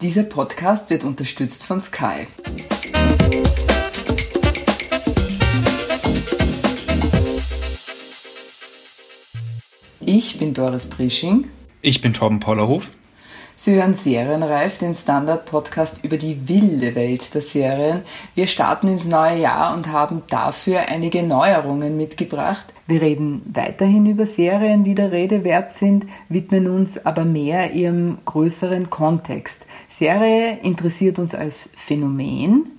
Dieser Podcast wird unterstützt von Sky. Ich bin Doris Prisching. Ich bin Torben Pollerhof. Sie hören Serienreif, den Standard-Podcast über die wilde Welt der Serien. Wir starten ins neue Jahr und haben dafür einige Neuerungen mitgebracht. Wir reden weiterhin über Serien, die der Rede wert sind, widmen uns aber mehr ihrem größeren Kontext. Serie interessiert uns als Phänomen,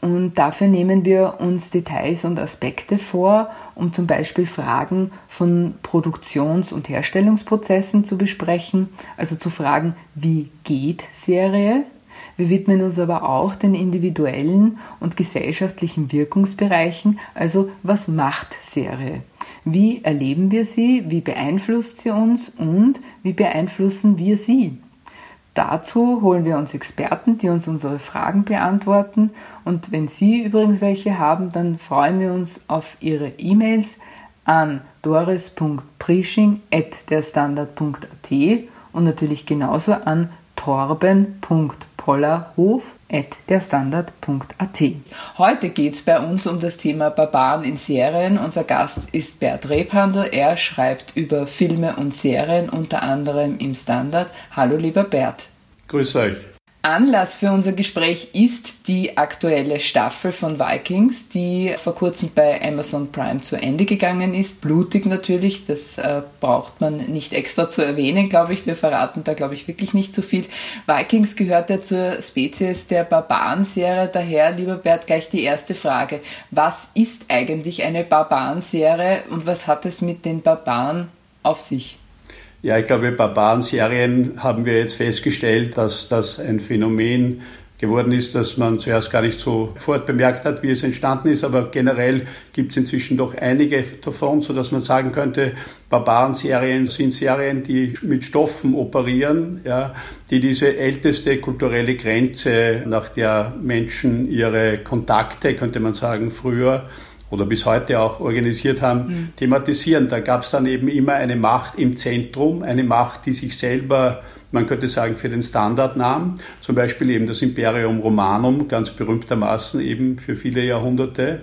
und dafür nehmen wir uns Details und Aspekte vor, um zum Beispiel Fragen von Produktions- und Herstellungsprozessen zu besprechen, also zu fragen, wie geht Serie? Wir widmen uns aber auch den individuellen und gesellschaftlichen Wirkungsbereichen, also was macht Serie? Wie erleben wir sie? Wie beeinflusst sie uns? Und wie beeinflussen wir sie? Dazu holen wir uns Experten, die uns unsere Fragen beantworten. Und wenn Sie übrigens welche haben, dann freuen wir uns auf Ihre E-Mails an doris.prisching.derstandard.at und natürlich genauso an torben.pollerhof derstandard.at. Heute geht es bei uns um das Thema Barbaren in Serien. Unser Gast ist Bert Rebhandel. Er schreibt über Filme und Serien, unter anderem im Standard. Hallo lieber Bert. Grüß euch. Anlass für unser Gespräch ist die aktuelle Staffel von Vikings, die vor kurzem bei Amazon Prime zu Ende gegangen ist. Blutig natürlich, das äh, braucht man nicht extra zu erwähnen, glaube ich. Wir verraten da, glaube ich, wirklich nicht zu so viel. Vikings gehört ja zur Spezies der Barbaren-Serie. Daher, lieber Bert, gleich die erste Frage. Was ist eigentlich eine Barbaren-Serie und was hat es mit den Barbaren auf sich? Ja, ich glaube, Barbaren-Serien haben wir jetzt festgestellt, dass das ein Phänomen geworden ist, dass man zuerst gar nicht so sofort bemerkt hat, wie es entstanden ist. Aber generell gibt es inzwischen doch einige davon, so dass man sagen könnte, Barbaren-Serien sind Serien, die mit Stoffen operieren, ja, die diese älteste kulturelle Grenze, nach der Menschen ihre Kontakte, könnte man sagen, früher oder bis heute auch organisiert haben, mhm. thematisieren. Da gab es dann eben immer eine Macht im Zentrum, eine Macht, die sich selber, man könnte sagen, für den Standard nahm. Zum Beispiel eben das Imperium Romanum, ganz berühmtermaßen eben für viele Jahrhunderte.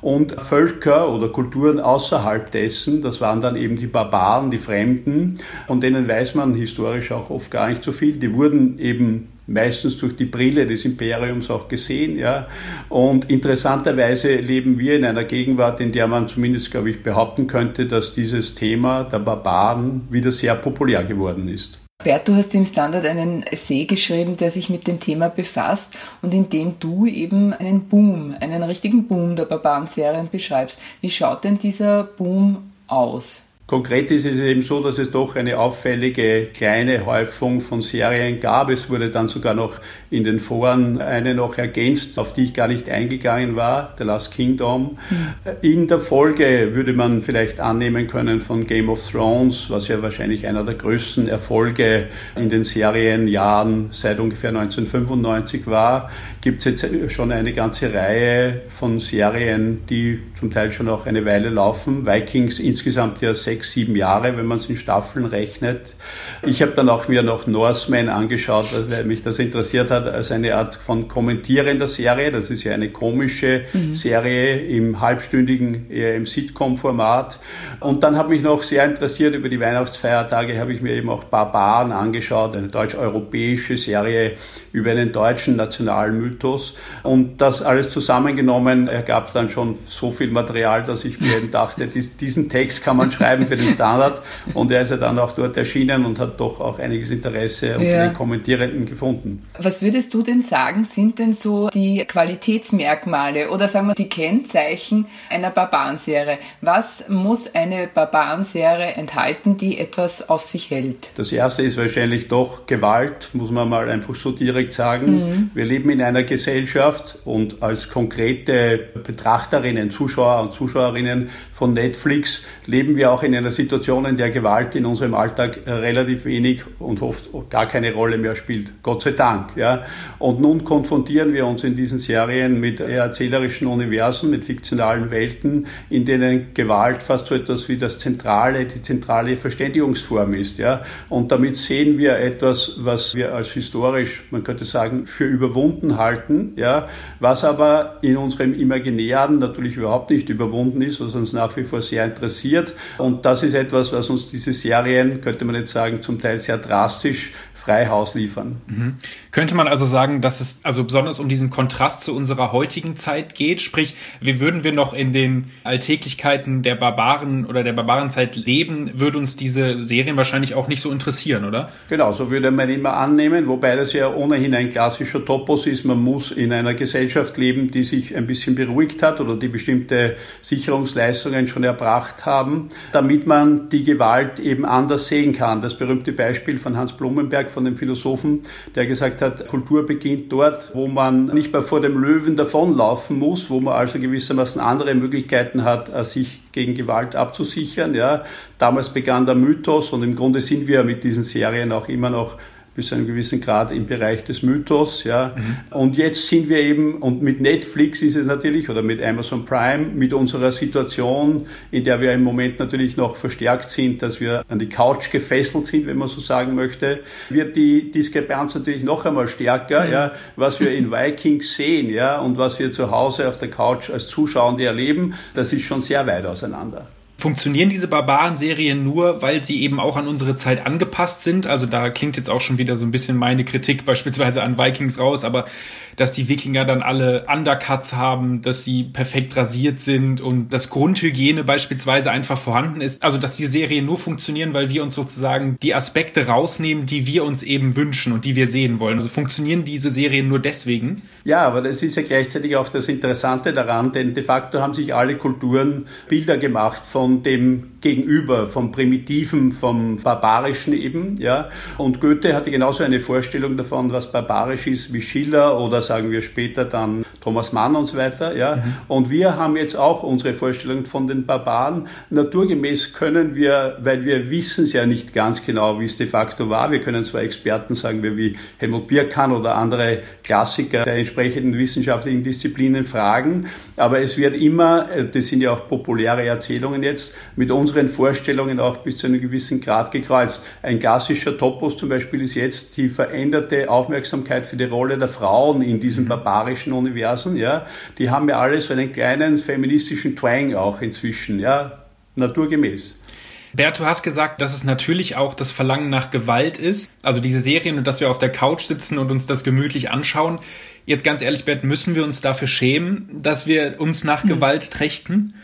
Und Völker oder Kulturen außerhalb dessen, das waren dann eben die Barbaren, die Fremden, von denen weiß man historisch auch oft gar nicht so viel. Die wurden eben meistens durch die Brille des Imperiums auch gesehen. Ja. Und interessanterweise leben wir in einer Gegenwart, in der man zumindest, glaube ich, behaupten könnte, dass dieses Thema der Barbaren wieder sehr populär geworden ist. Bert, du hast im Standard einen Essay geschrieben, der sich mit dem Thema befasst und in dem du eben einen Boom, einen richtigen Boom der Barbaren-Serien beschreibst. Wie schaut denn dieser Boom aus? Konkret ist es eben so, dass es doch eine auffällige kleine Häufung von Serien gab. Es wurde dann sogar noch in den Foren eine noch ergänzt, auf die ich gar nicht eingegangen war, The Last Kingdom. Mhm. In der Folge würde man vielleicht annehmen können von Game of Thrones, was ja wahrscheinlich einer der größten Erfolge in den Serienjahren seit ungefähr 1995 war, gibt es jetzt schon eine ganze Reihe von Serien, die zum Teil schon auch eine Weile laufen. Vikings insgesamt ja sechs sechs, sieben Jahre, wenn man es in Staffeln rechnet. Ich habe dann auch mir noch Norseman angeschaut, weil mich das interessiert hat, als eine Art von kommentierender Serie. Das ist ja eine komische mhm. Serie im halbstündigen, eher im Sitcom-Format. Und dann habe mich noch sehr interessiert über die Weihnachtsfeiertage, habe ich mir eben auch Barbaren angeschaut, eine deutsch-europäische Serie über einen deutschen nationalen Mythos. Und das alles zusammengenommen ergab dann schon so viel Material, dass ich mir eben dachte, diesen Text kann man schreiben für den Standard und er ist ja dann auch dort erschienen und hat doch auch einiges Interesse unter ja. den Kommentierenden gefunden. Was würdest du denn sagen, sind denn so die Qualitätsmerkmale oder sagen wir die Kennzeichen einer Barbarenserie? Was muss eine Barbarenserie enthalten, die etwas auf sich hält? Das erste ist wahrscheinlich doch Gewalt, muss man mal einfach so direkt sagen. Mhm. Wir leben in einer Gesellschaft und als konkrete Betrachterinnen, Zuschauer und Zuschauerinnen von Netflix leben wir auch in in einer Situation, in der Gewalt in unserem Alltag relativ wenig und oft gar keine Rolle mehr spielt. Gott sei Dank. Ja. Und nun konfrontieren wir uns in diesen Serien mit erzählerischen Universen, mit fiktionalen Welten, in denen Gewalt fast so etwas wie das zentrale, die zentrale Verständigungsform ist. Ja. Und damit sehen wir etwas, was wir als historisch, man könnte sagen, für überwunden halten, ja, was aber in unserem Imaginären natürlich überhaupt nicht überwunden ist, was uns nach wie vor sehr interessiert. Und das ist etwas, was uns diese Serien, könnte man jetzt sagen, zum Teil sehr drastisch frei Haus liefern. Mhm. Könnte man also sagen, dass es also besonders um diesen Kontrast zu unserer heutigen Zeit geht? Sprich, wie würden wir noch in den Alltäglichkeiten der Barbaren oder der Barbarenzeit leben, würde uns diese Serien wahrscheinlich auch nicht so interessieren, oder? Genau, so würde man immer annehmen, wobei das ja ohnehin ein klassischer Topos ist. Man muss in einer Gesellschaft leben, die sich ein bisschen beruhigt hat oder die bestimmte Sicherungsleistungen schon erbracht haben, damit man die Gewalt eben anders sehen kann. Das berühmte Beispiel von Hans Blumenberg von dem Philosophen, der gesagt hat, Kultur beginnt dort, wo man nicht mehr vor dem Löwen davonlaufen muss, wo man also gewissermaßen andere Möglichkeiten hat, äh, sich gegen Gewalt abzusichern. Ja. Damals begann der Mythos und im Grunde sind wir mit diesen Serien auch immer noch bis zu einem gewissen Grad im Bereich des Mythos. Ja. Mhm. Und jetzt sind wir eben, und mit Netflix ist es natürlich, oder mit Amazon Prime, mit unserer Situation, in der wir im Moment natürlich noch verstärkt sind, dass wir an die Couch gefesselt sind, wenn man so sagen möchte, wird die Diskrepanz natürlich noch einmal stärker. Mhm. Ja. Was wir in Vikings sehen ja, und was wir zu Hause auf der Couch als Zuschauende erleben, das ist schon sehr weit auseinander. Funktionieren diese Barbaren-Serien nur, weil sie eben auch an unsere Zeit angepasst sind? Also da klingt jetzt auch schon wieder so ein bisschen meine Kritik beispielsweise an Vikings raus, aber dass die Wikinger dann alle Undercuts haben, dass sie perfekt rasiert sind und dass Grundhygiene beispielsweise einfach vorhanden ist. Also dass die Serien nur funktionieren, weil wir uns sozusagen die Aspekte rausnehmen, die wir uns eben wünschen und die wir sehen wollen. Also funktionieren diese Serien nur deswegen? Ja, aber das ist ja gleichzeitig auch das Interessante daran, denn de facto haben sich alle Kulturen Bilder gemacht von dem Gegenüber, vom Primitiven, vom Barbarischen eben. Ja. Und Goethe hatte genauso eine Vorstellung davon, was barbarisch ist, wie Schiller oder sagen wir später dann Thomas Mann und so weiter. Ja. Mhm. Und wir haben jetzt auch unsere Vorstellung von den Barbaren. Naturgemäß können wir, weil wir wissen es ja nicht ganz genau, wie es de facto war. Wir können zwar Experten, sagen wir, wie Helmut Birkan oder andere Klassiker der entsprechenden wissenschaftlichen Disziplinen fragen, aber es wird immer, äh, das sind ja auch populäre Erzählungen jetzt, mit unseren Vorstellungen auch bis zu einem gewissen Grad gekreuzt. Ein klassischer Topos zum Beispiel ist jetzt die veränderte Aufmerksamkeit für die Rolle der Frauen in diesen mhm. barbarischen Universen, ja, die haben ja alle so einen kleinen feministischen Twang auch inzwischen, ja, naturgemäß. Bert, du hast gesagt, dass es natürlich auch das Verlangen nach Gewalt ist. Also diese Serien und dass wir auf der Couch sitzen und uns das gemütlich anschauen. Jetzt ganz ehrlich, Bert, müssen wir uns dafür schämen, dass wir uns nach mhm. Gewalt trächten?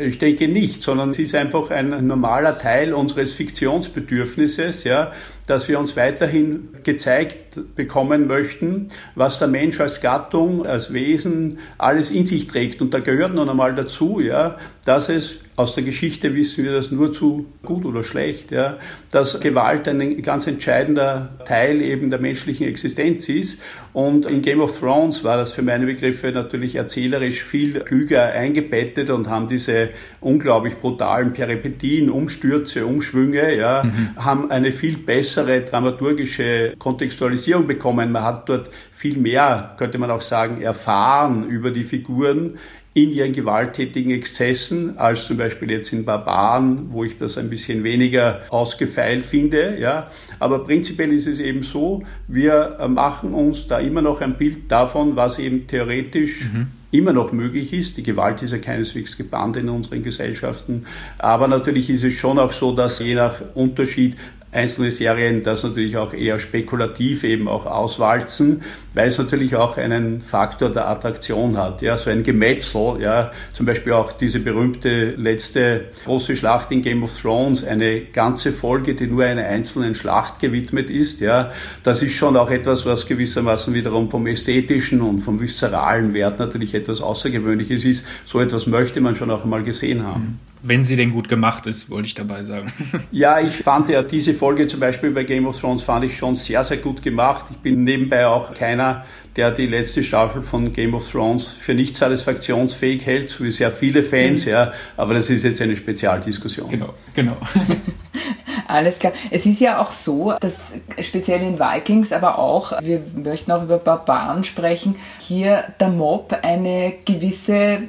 Ich denke nicht, sondern es ist einfach ein normaler Teil unseres Fiktionsbedürfnisses, ja, dass wir uns weiterhin gezeigt bekommen möchten, was der Mensch als Gattung, als Wesen alles in sich trägt. Und da gehört nun einmal dazu, ja, dass es aus der Geschichte wissen wir das nur zu gut oder schlecht, ja, dass Gewalt ein ganz entscheidender Teil eben der menschlichen Existenz ist. Und in Game of Thrones war das für meine Begriffe natürlich erzählerisch viel klüger eingebettet und haben diese unglaublich brutalen Peripetien, Umstürze, Umschwünge, ja, mhm. haben eine viel bessere bessere dramaturgische Kontextualisierung bekommen. Man hat dort viel mehr, könnte man auch sagen, erfahren über die Figuren in ihren gewalttätigen Exzessen, als zum Beispiel jetzt in Barbaren, wo ich das ein bisschen weniger ausgefeilt finde. Ja. Aber prinzipiell ist es eben so, wir machen uns da immer noch ein Bild davon, was eben theoretisch mhm immer noch möglich ist. Die Gewalt ist ja keineswegs gebannt in unseren Gesellschaften. Aber natürlich ist es schon auch so, dass je nach Unterschied einzelne Serien das natürlich auch eher spekulativ eben auch auswalzen, weil es natürlich auch einen Faktor der Attraktion hat. Ja, so ein Gemetzel, ja, zum Beispiel auch diese berühmte letzte große Schlacht in Game of Thrones, eine ganze Folge, die nur einer einzelnen Schlacht gewidmet ist, ja, das ist schon auch etwas, was gewissermaßen wiederum vom ästhetischen und vom viszeralen Wert natürlich etwas Außergewöhnliches ist. So etwas möchte man schon auch einmal gesehen haben. Wenn sie denn gut gemacht ist, wollte ich dabei sagen. Ja, ich fand ja diese Folge zum Beispiel bei Game of Thrones fand ich schon sehr, sehr gut gemacht. Ich bin nebenbei auch keiner, der die letzte Staffel von Game of Thrones für nicht satisfaktionsfähig hält, so wie sehr viele Fans, mhm. ja. Aber das ist jetzt eine Spezialdiskussion. Genau, genau. Alles klar. Es ist ja auch so, dass speziell in Vikings, aber auch, wir möchten auch über Barbaren sprechen, hier der Mob eine gewisse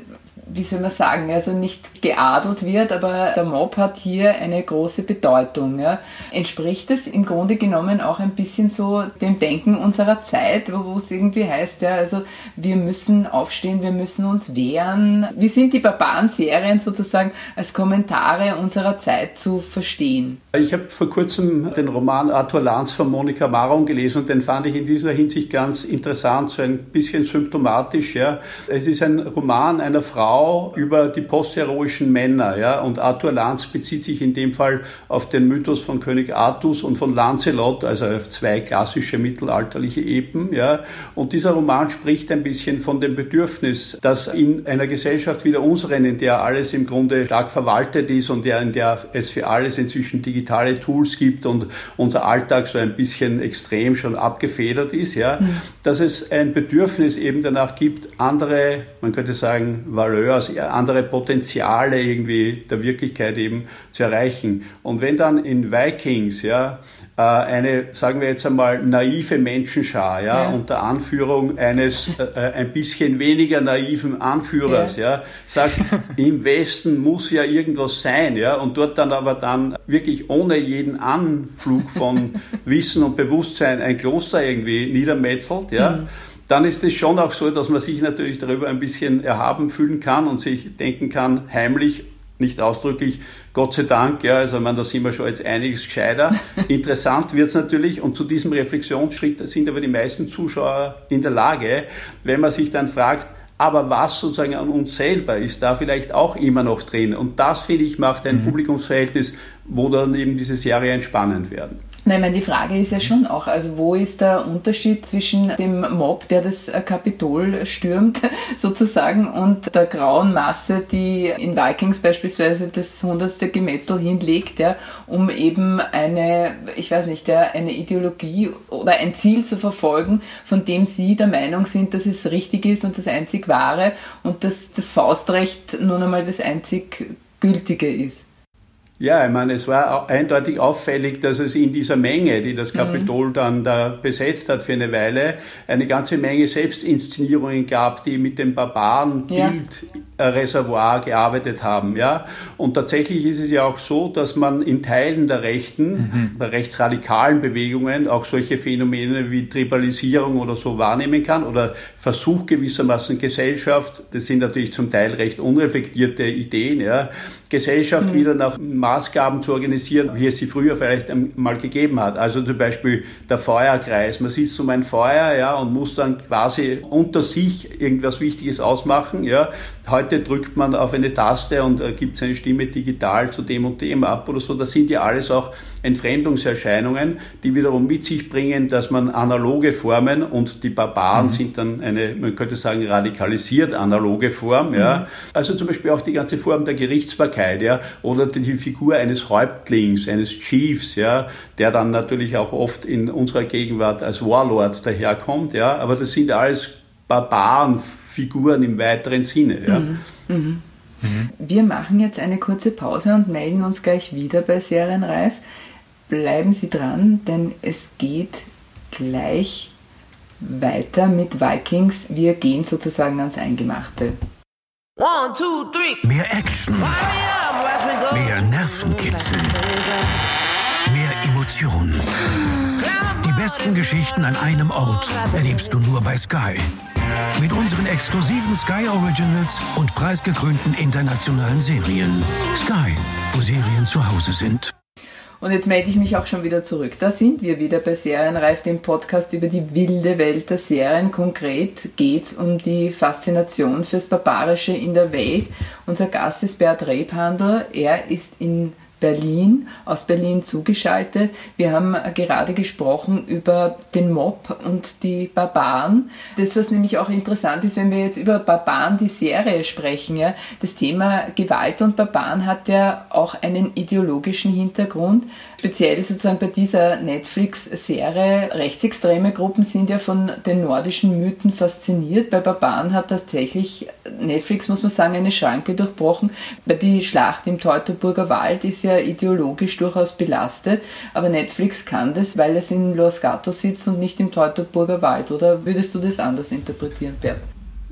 wie soll man sagen, also nicht geadelt wird, aber der Mob hat hier eine große Bedeutung. Ja. Entspricht es im Grunde genommen auch ein bisschen so dem Denken unserer Zeit, wo es irgendwie heißt, ja, also wir müssen aufstehen, wir müssen uns wehren. Wie sind die Barbaren-Serien sozusagen als Kommentare unserer Zeit zu verstehen? Ich habe vor kurzem den Roman Arthur Lanz von Monika Maron gelesen und den fand ich in dieser Hinsicht ganz interessant, so ein bisschen symptomatisch. Ja. Es ist ein Roman einer Frau, über die postheroischen Männer. Ja? Und Arthur Lanz bezieht sich in dem Fall auf den Mythos von König Artus und von Lancelot, also auf zwei klassische mittelalterliche Epen. Ja? Und dieser Roman spricht ein bisschen von dem Bedürfnis, dass in einer Gesellschaft wie der unseren, in der alles im Grunde stark verwaltet ist und in der es für alles inzwischen digitale Tools gibt und unser Alltag so ein bisschen extrem schon abgefedert ist, ja, mhm. dass es ein Bedürfnis eben danach gibt, andere, man könnte sagen, Valeur Couleurs, andere Potenziale irgendwie der Wirklichkeit eben zu erreichen. Und wenn dann in Vikings, ja, äh, eine, sagen wir jetzt einmal, naive Menschenschar, ja, ja. unter Anführung eines äh, äh, ein bisschen weniger naiven Anführers, ja. ja, sagt, im Westen muss ja irgendwas sein, ja, und dort dann aber dann wirklich ohne jeden Anflug von Wissen und Bewusstsein ein Kloster irgendwie niedermetzelt, ja. Mhm dann ist es schon auch so, dass man sich natürlich darüber ein bisschen erhaben fühlen kann und sich denken kann, heimlich, nicht ausdrücklich, Gott sei Dank, ja, also man, da sind wir schon jetzt einiges gescheiter. Interessant wird es natürlich und zu diesem Reflexionsschritt sind aber die meisten Zuschauer in der Lage, wenn man sich dann fragt, aber was sozusagen an uns selber ist da vielleicht auch immer noch drin. Und das, finde ich, macht ein mhm. Publikumsverhältnis, wo dann eben diese Serien spannend werden. Nein, ich meine, die Frage ist ja schon auch, also wo ist der Unterschied zwischen dem Mob, der das äh, Kapitol stürmt, sozusagen, und der grauen Masse, die in Vikings beispielsweise das hundertste Gemetzel hinlegt, ja, um eben eine, ich weiß nicht, ja, eine Ideologie oder ein Ziel zu verfolgen, von dem sie der Meinung sind, dass es richtig ist und das einzig wahre und dass das Faustrecht nun einmal das einzig gültige ist. Ja, ich meine, es war eindeutig auffällig, dass es in dieser Menge, die das mhm. Kapitol dann da besetzt hat für eine Weile, eine ganze Menge Selbstinszenierungen gab, die mit dem Barbarenbildreservoir ja. gearbeitet haben. Ja? Und tatsächlich ist es ja auch so, dass man in Teilen der rechten, mhm. der rechtsradikalen Bewegungen auch solche Phänomene wie Tribalisierung oder so wahrnehmen kann oder Versuch gewissermaßen Gesellschaft, das sind natürlich zum Teil recht unreflektierte Ideen, ja, Gesellschaft mhm. wieder nach Maßgaben zu organisieren, wie es sie früher vielleicht mal gegeben hat. Also zum Beispiel der Feuerkreis. Man sitzt um ein Feuer, ja, und muss dann quasi unter sich irgendwas Wichtiges ausmachen, ja. Heute drückt man auf eine Taste und äh, gibt seine Stimme digital zu dem und dem ab oder so. Das sind ja alles auch Entfremdungserscheinungen, die wiederum mit sich bringen, dass man analoge Formen und die Barbaren mhm. sind dann eine, man könnte sagen, radikalisiert analoge Form, ja. Mhm. Also zum Beispiel auch die ganze Form der Gerichtsbarkeit, ja, oder die Figur eines Häuptlings, eines Chiefs, ja, der dann natürlich auch oft in unserer Gegenwart als Warlord daherkommt, ja. Aber das sind alles Barbarenfiguren im weiteren Sinne, ja. Mhm. Mhm. Wir machen jetzt eine kurze Pause und melden uns gleich wieder bei Serienreif bleiben Sie dran, denn es geht gleich weiter mit Vikings. Wir gehen sozusagen ans Eingemachte. One, two, three. Mehr Action. Mehr Nervenkitzel. Mehr Emotionen. Die besten Geschichten an einem Ort erlebst du nur bei Sky. Mit unseren exklusiven Sky Originals und preisgekrönten internationalen Serien. Sky, wo Serien zu Hause sind. Und jetzt melde ich mich auch schon wieder zurück. Da sind wir wieder bei Serienreif, dem Podcast über die wilde Welt der Serien. Konkret geht es um die Faszination fürs Barbarische in der Welt. Unser Gast ist Bert Rebhandel. Er ist in Berlin, aus Berlin zugeschaltet. Wir haben gerade gesprochen über den Mob und die Barbaren. Das, was nämlich auch interessant ist, wenn wir jetzt über Barbaren, die Serie sprechen, ja, das Thema Gewalt und Barbaren hat ja auch einen ideologischen Hintergrund. Speziell sozusagen bei dieser Netflix-Serie, rechtsextreme Gruppen sind ja von den nordischen Mythen fasziniert. Bei Barbaren hat tatsächlich Netflix, muss man sagen, eine Schranke durchbrochen. Bei die Schlacht im Teutoburger Wald ist ja ideologisch durchaus belastet, aber Netflix kann das, weil es in Los Gatos sitzt und nicht im Teutoburger Wald. Oder würdest du das anders interpretieren, Bert?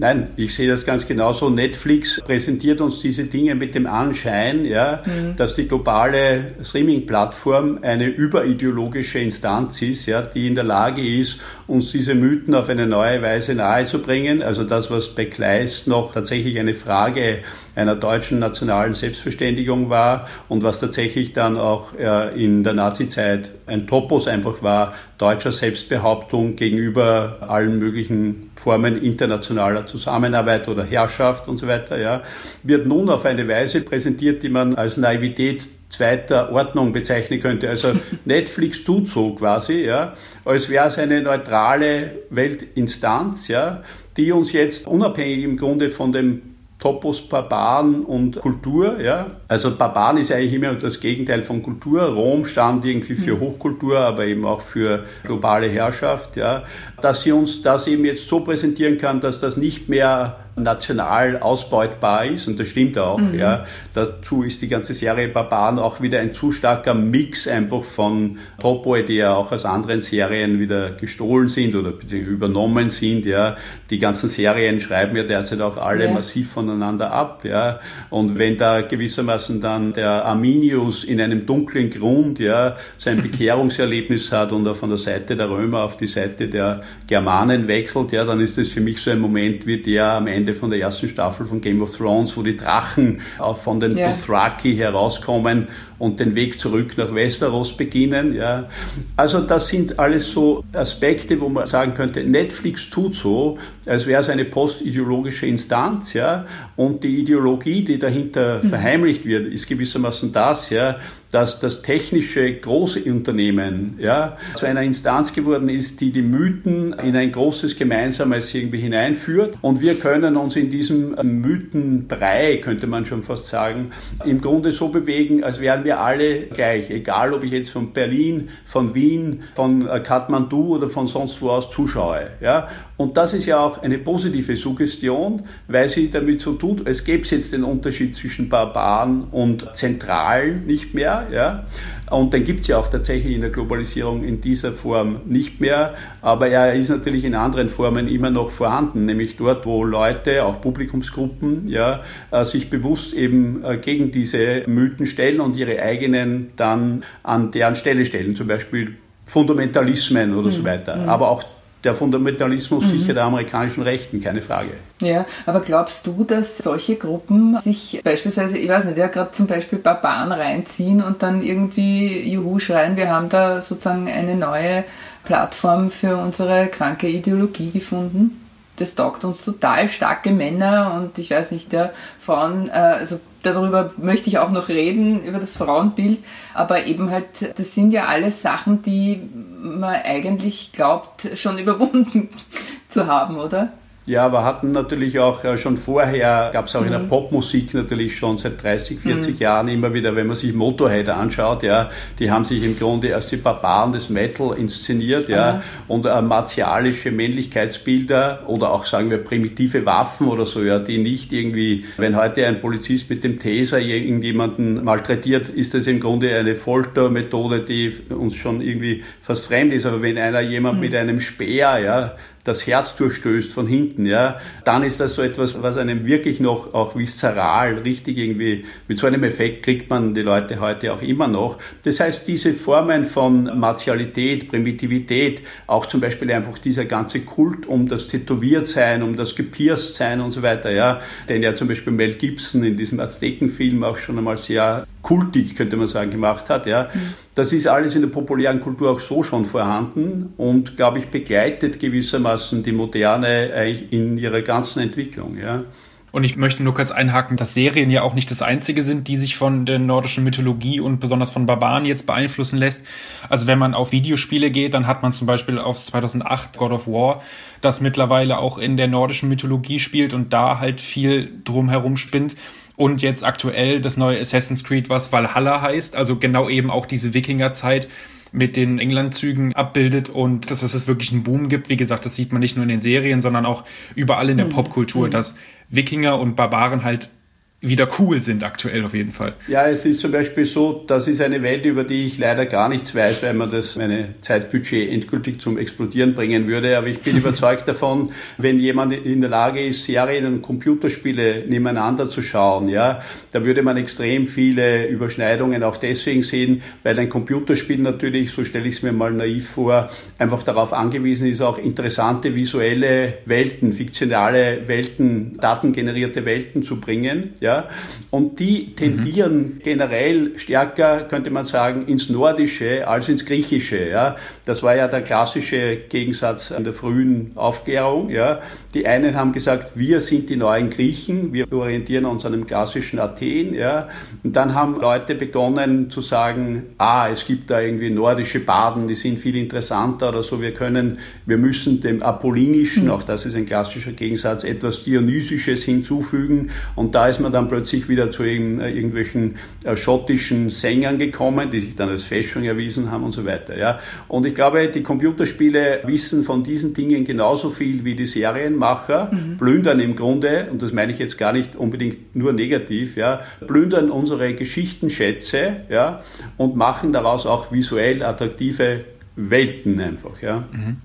Nein, ich sehe das ganz genauso. Netflix präsentiert uns diese Dinge mit dem Anschein, ja, mhm. dass die globale Streaming-Plattform eine überideologische Instanz ist, ja, die in der Lage ist, uns diese Mythen auf eine neue Weise nahezubringen. Also das, was bei Kleist noch tatsächlich eine Frage einer deutschen nationalen Selbstverständigung war und was tatsächlich dann auch äh, in der Nazizeit ein Topos einfach war, deutscher Selbstbehauptung gegenüber allen möglichen Formen internationaler Zusammenarbeit oder Herrschaft und so weiter, ja, wird nun auf eine Weise präsentiert, die man als Naivität zweiter Ordnung bezeichnen könnte. Also Netflix tut so quasi, ja, als wäre es eine neutrale Weltinstanz, ja, die uns jetzt unabhängig im Grunde von dem Topos Barbaren und Kultur. Ja? Also Barbaren ist eigentlich immer das Gegenteil von Kultur. Rom stand irgendwie für mhm. Hochkultur, aber eben auch für globale Herrschaft. Ja? Dass sie uns das eben jetzt so präsentieren kann, dass das nicht mehr national ausbeutbar ist und das stimmt auch. Mhm. Ja. Dazu ist die ganze Serie Barbaren auch wieder ein zu starker Mix einfach von Topoi, die ja auch aus anderen Serien wieder gestohlen sind oder beziehungsweise übernommen sind. Ja. Die ganzen Serien schreiben ja derzeit auch alle ja. massiv voneinander ab. Ja. Und wenn da gewissermaßen dann der Arminius in einem dunklen Grund ja, sein Bekehrungserlebnis hat und er von der Seite der Römer auf die Seite der Germanen wechselt, ja, dann ist das für mich so ein Moment wie der am Ende Ende von der ersten Staffel von Game of Thrones, wo die Drachen auch von den ja. Dothraki herauskommen und den Weg zurück nach Westeros beginnen. Ja. Also das sind alles so Aspekte, wo man sagen könnte, Netflix tut so, als wäre es eine postideologische Instanz, ja, und die Ideologie, die dahinter mhm. verheimlicht wird, ist gewissermaßen das, ja, dass das technische große Unternehmen ja, zu einer Instanz geworden ist, die die Mythen in ein großes Gemeinsames irgendwie hineinführt. Und wir können uns in diesem Mythenbrei, könnte man schon fast sagen, im Grunde so bewegen, als wären wir alle gleich. Egal, ob ich jetzt von Berlin, von Wien, von äh, Kathmandu oder von sonst wo aus zuschaue. Ja? Und das ist ja auch eine positive Suggestion, weil sie damit so tut, es gäbe jetzt den Unterschied zwischen Barbaren und Zentralen nicht mehr. Ja? Und den gibt es ja auch tatsächlich in der Globalisierung in dieser Form nicht mehr. Aber er ist natürlich in anderen Formen immer noch vorhanden, nämlich dort, wo Leute, auch Publikumsgruppen, ja, äh, sich bewusst eben äh, gegen diese Mythen stellen und ihre eigenen dann an deren Stelle stellen, zum Beispiel Fundamentalismen oder mhm. so weiter. Mhm. Aber auch der Fundamentalismus mhm. sicher der amerikanischen Rechten, keine Frage. Ja, aber glaubst du, dass solche Gruppen sich beispielsweise, ich weiß nicht, ja gerade zum Beispiel Barbaren reinziehen und dann irgendwie Juhu schreien, wir haben da sozusagen eine neue Plattform für unsere kranke Ideologie gefunden? Das taugt uns total starke Männer und ich weiß nicht, der Frauen, äh, also darüber möchte ich auch noch reden, über das Frauenbild, aber eben halt, das sind ja alles Sachen, die man eigentlich glaubt, schon überwunden zu haben, oder? Ja, wir hatten natürlich auch äh, schon vorher, gab es auch mhm. in der mhm. Popmusik natürlich schon seit 30, 40 mhm. Jahren immer wieder, wenn man sich Motorhead anschaut, ja, die haben sich im Grunde als die Barbaren des Metal inszeniert, ja, mhm. und äh, martialische Männlichkeitsbilder oder auch sagen wir primitive Waffen oder so, ja, die nicht irgendwie, wenn heute ein Polizist mit dem Taser irgendjemanden malträtiert, ist das im Grunde eine Foltermethode, die uns schon irgendwie fast fremd ist, aber wenn einer jemand mhm. mit einem Speer, ja, das Herz durchstößt von hinten, ja, dann ist das so etwas, was einem wirklich noch auch viszeral richtig irgendwie, mit so einem Effekt kriegt man die Leute heute auch immer noch. Das heißt, diese Formen von Martialität, Primitivität, auch zum Beispiel einfach dieser ganze Kult um das Tätowiertsein, um das Gepierstsein und so weiter, ja, den ja zum Beispiel Mel Gibson in diesem Aztekenfilm auch schon einmal sehr kultig, könnte man sagen, gemacht hat, ja. Mhm. Das ist alles in der populären Kultur auch so schon vorhanden und, glaube ich, begleitet gewissermaßen die Moderne eigentlich in ihrer ganzen Entwicklung. Ja. Und ich möchte nur kurz einhaken, dass Serien ja auch nicht das einzige sind, die sich von der nordischen Mythologie und besonders von Barbaren jetzt beeinflussen lässt. Also wenn man auf Videospiele geht, dann hat man zum Beispiel auf 2008 God of War, das mittlerweile auch in der nordischen Mythologie spielt und da halt viel drumherum spinnt. Und jetzt aktuell das neue Assassin's Creed, was Valhalla heißt, also genau eben auch diese Wikingerzeit mit den Englandzügen abbildet und dass es wirklich einen Boom gibt. Wie gesagt, das sieht man nicht nur in den Serien, sondern auch überall in der mhm. Popkultur, mhm. dass Wikinger und Barbaren halt wieder cool sind aktuell auf jeden Fall. Ja, es ist zum Beispiel so, das ist eine Welt, über die ich leider gar nichts weiß, weil man das meine Zeitbudget endgültig zum Explodieren bringen würde. Aber ich bin überzeugt davon, wenn jemand in der Lage ist, Serien und Computerspiele nebeneinander zu schauen, ja, da würde man extrem viele Überschneidungen auch deswegen sehen, weil ein Computerspiel natürlich, so stelle ich es mir mal naiv vor, einfach darauf angewiesen ist, auch interessante visuelle Welten, fiktionale Welten, datengenerierte Welten zu bringen. Ja, ja, und die tendieren mhm. generell stärker, könnte man sagen, ins Nordische als ins Griechische. Ja. Das war ja der klassische Gegensatz an der frühen Aufklärung. Ja. Die einen haben gesagt, wir sind die neuen Griechen, wir orientieren uns an dem klassischen Athen. Ja. Und dann haben Leute begonnen zu sagen, ah, es gibt da irgendwie nordische Baden, die sind viel interessanter oder so. Wir können, wir müssen dem Apollinischen, mhm. auch das ist ein klassischer Gegensatz, etwas Dionysisches hinzufügen. Und da ist man dann plötzlich wieder zu äh, irgendwelchen äh, schottischen Sängern gekommen, die sich dann als Fälschung erwiesen haben und so weiter. Ja. Und ich glaube, die Computerspiele wissen von diesen Dingen genauso viel wie die Serienmacher, mhm. plündern im Grunde, und das meine ich jetzt gar nicht unbedingt nur negativ, ja, plündern unsere Geschichtenschätze ja, und machen daraus auch visuell attraktive Welten einfach. Ja. Mhm.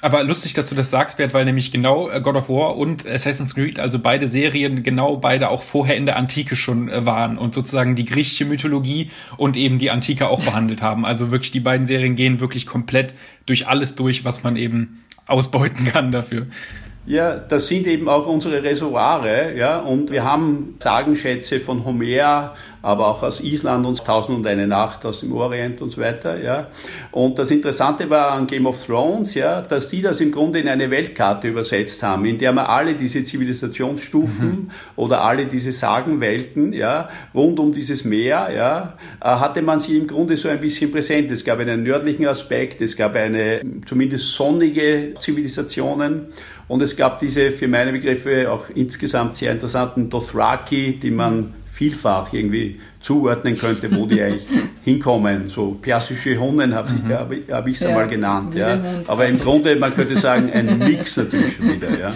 Aber lustig, dass du das sagst, Bert, weil nämlich genau äh, God of War und Assassin's Creed, also beide Serien, genau beide auch vorher in der Antike schon äh, waren und sozusagen die griechische Mythologie und eben die Antike auch behandelt haben. Also wirklich die beiden Serien gehen wirklich komplett durch alles durch, was man eben ausbeuten kann dafür. Ja, das sind eben auch unsere Reservoire, ja, und wir haben Sagenschätze von Homer, aber auch aus Island und Tausend und eine Nacht aus dem Orient und so weiter, ja. Und das Interessante war an Game of Thrones, ja, dass die das im Grunde in eine Weltkarte übersetzt haben, in der man alle diese Zivilisationsstufen mhm. oder alle diese Sagenwelten, ja, rund um dieses Meer, ja, äh, hatte man sie im Grunde so ein bisschen präsent. Es gab einen nördlichen Aspekt, es gab eine zumindest sonnige Zivilisationen und es gab diese für meine Begriffe auch insgesamt sehr interessanten Dothraki, die man vielfach irgendwie zuordnen könnte, wo die eigentlich hinkommen. So persische Hunden habe mhm. hab, hab ich es ja, einmal genannt. Ja. Aber im Grunde, man könnte sagen, ein Mix natürlich schon wieder. Ja.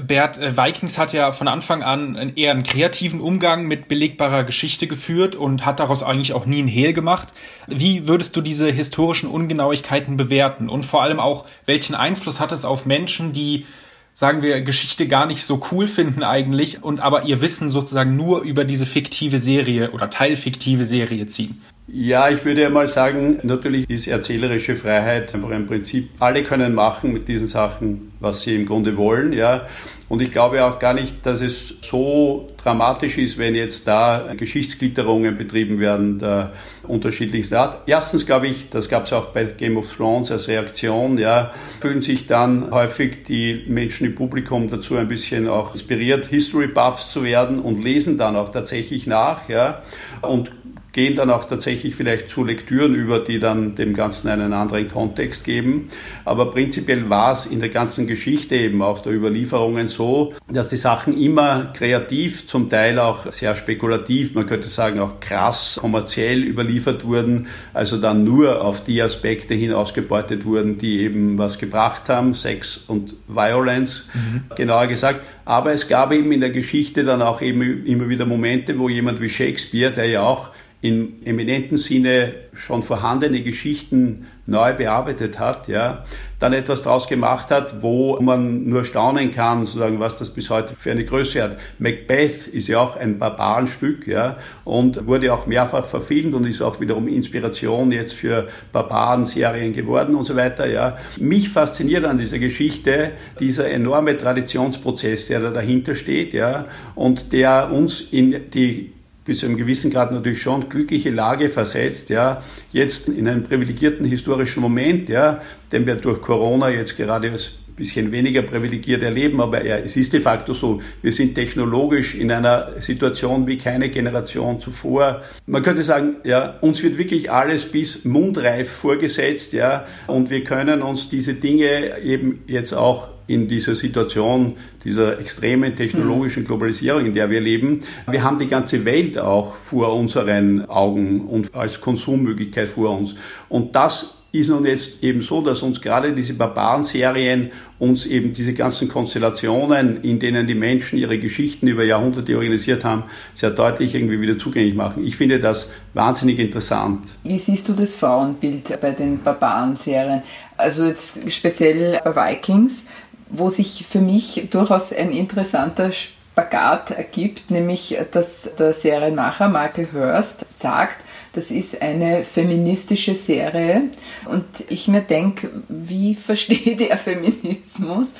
Bert, äh, Vikings hat ja von Anfang an eher einen kreativen Umgang mit belegbarer Geschichte geführt und hat daraus eigentlich auch nie ein Hehl gemacht. Wie würdest du diese historischen Ungenauigkeiten bewerten? Und vor allem auch, welchen Einfluss hat es auf Menschen, die sagen wir, Geschichte gar nicht so cool finden eigentlich und aber ihr Wissen sozusagen nur über diese fiktive Serie oder teilfiktive Serie ziehen? Ja, ich würde ja mal sagen, natürlich ist erzählerische Freiheit einfach ein Prinzip. Alle können machen mit diesen Sachen, was sie im Grunde wollen, ja. Und ich glaube auch gar nicht, dass es so dramatisch ist, wenn jetzt da Geschichtsglitterungen betrieben werden der unterschiedlichsten Art. Erstens glaube ich, das gab es auch bei Game of Thrones als Reaktion, ja, fühlen sich dann häufig die Menschen im Publikum dazu ein bisschen auch inspiriert, History Buffs zu werden und lesen dann auch tatsächlich nach, ja, und gehen dann auch tatsächlich vielleicht zu Lektüren über, die dann dem Ganzen einen anderen Kontext geben. Aber prinzipiell war es in der ganzen Geschichte eben auch der Überlieferungen so, dass die Sachen immer kreativ, zum Teil auch sehr spekulativ, man könnte sagen auch krass kommerziell überliefert wurden, also dann nur auf die Aspekte hin ausgebeutet wurden, die eben was gebracht haben, Sex und Violence, mhm. genauer gesagt. Aber es gab eben in der Geschichte dann auch eben immer wieder Momente, wo jemand wie Shakespeare, der ja auch im eminenten Sinne schon vorhandene Geschichten neu bearbeitet hat, ja, dann etwas daraus gemacht hat, wo man nur staunen kann, sozusagen, was das bis heute für eine Größe hat. Macbeth ist ja auch ein Barbarenstück, ja, und wurde auch mehrfach verfilmt und ist auch wiederum Inspiration jetzt für Barbaren-Serien geworden und so weiter, ja. Mich fasziniert an dieser Geschichte dieser enorme Traditionsprozess, der da dahinter steht, ja, und der uns in die bis zu einem gewissen Grad natürlich schon glückliche Lage versetzt, ja, jetzt in einem privilegierten historischen Moment, ja, den wir durch Corona jetzt gerade als bisschen weniger privilegiert erleben, aber ja, es ist de facto so, wir sind technologisch in einer Situation wie keine Generation zuvor. Man könnte sagen, ja, uns wird wirklich alles bis mundreif vorgesetzt, ja, und wir können uns diese Dinge eben jetzt auch in dieser Situation dieser extremen technologischen Globalisierung, in der wir leben. Wir haben die ganze Welt auch vor unseren Augen und als Konsummöglichkeit vor uns. Und das ist nun jetzt eben so, dass uns gerade diese Barbaren-Serien uns eben diese ganzen Konstellationen, in denen die Menschen ihre Geschichten über Jahrhunderte organisiert haben, sehr deutlich irgendwie wieder zugänglich machen. Ich finde das wahnsinnig interessant. Wie siehst du das Frauenbild bei den Barbaren-Serien? Also jetzt speziell bei Vikings, wo sich für mich durchaus ein interessanter Spagat ergibt, nämlich dass der Serienmacher Michael Hurst sagt, das ist eine feministische Serie und ich mir denke, wie versteht er Feminismus?